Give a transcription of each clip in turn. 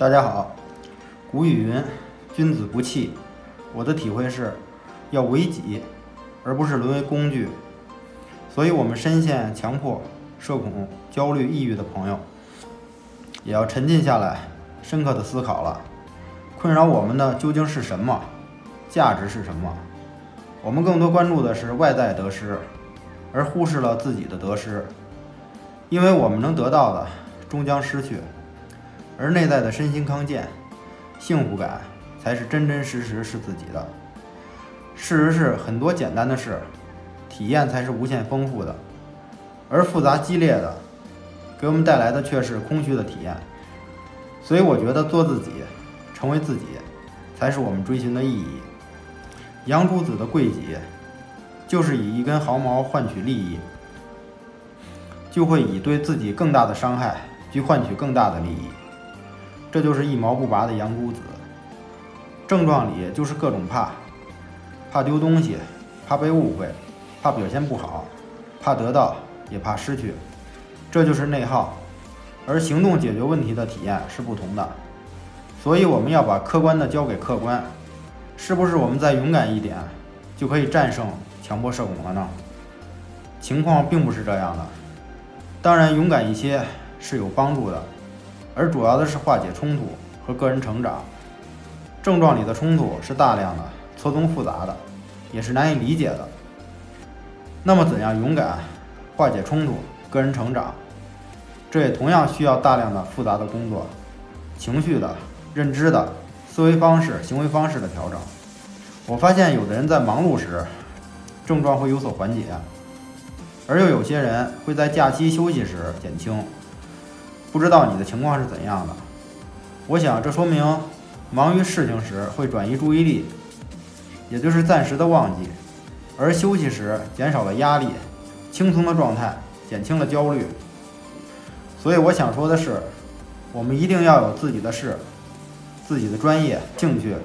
大家好，古语云“君子不器”，我的体会是，要为己，而不是沦为工具。所以，我们深陷强迫、社恐、焦虑、抑郁的朋友，也要沉浸下来，深刻的思考了：困扰我们的究竟是什么？价值是什么？我们更多关注的是外在得失，而忽视了自己的得失，因为我们能得到的，终将失去。而内在的身心康健、幸福感，才是真真实实是自己的。事实是，很多简单的事，体验才是无限丰富的；而复杂激烈的，给我们带来的却是空虚的体验。所以，我觉得做自己，成为自己，才是我们追寻的意义。杨朱子的贵己，就是以一根毫毛换取利益，就会以对自己更大的伤害去换取更大的利益。这就是一毛不拔的杨姑子。症状里就是各种怕：怕丢东西，怕被误会，怕表现不好，怕得到，也怕失去。这就是内耗。而行动解决问题的体验是不同的。所以我们要把客观的交给客观。是不是我们再勇敢一点，就可以战胜强迫社恐了呢？情况并不是这样的。当然，勇敢一些是有帮助的。而主要的是化解冲突和个人成长。症状里的冲突是大量的、错综复杂的，也是难以理解的。那么，怎样勇敢化解冲突、个人成长？这也同样需要大量的复杂的工作，情绪的、认知的、思维方式、行为方式的调整。我发现，有的人在忙碌时，症状会有所缓解，而又有些人会在假期休息时减轻。不知道你的情况是怎样的？我想这说明忙于事情时会转移注意力，也就是暂时的忘记；而休息时减少了压力，轻松的状态减轻了焦虑。所以我想说的是，我们一定要有自己的事、自己的专业、兴趣，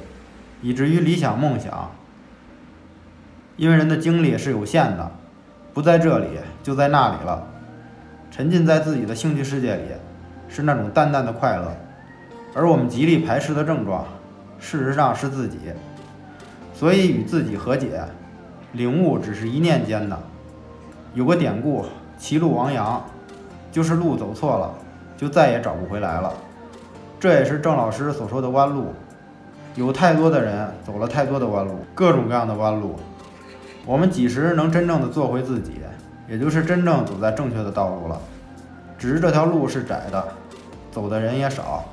以至于理想梦想。因为人的精力是有限的，不在这里就在那里了，沉浸在自己的兴趣世界里。是那种淡淡的快乐，而我们极力排斥的症状，事实上是自己。所以与自己和解，领悟只是一念间的。有个典故，歧路亡羊，就是路走错了，就再也找不回来了。这也是郑老师所说的弯路。有太多的人走了太多的弯路，各种各样的弯路。我们几时能真正的做回自己，也就是真正走在正确的道路了。只是这条路是窄的，走的人也少。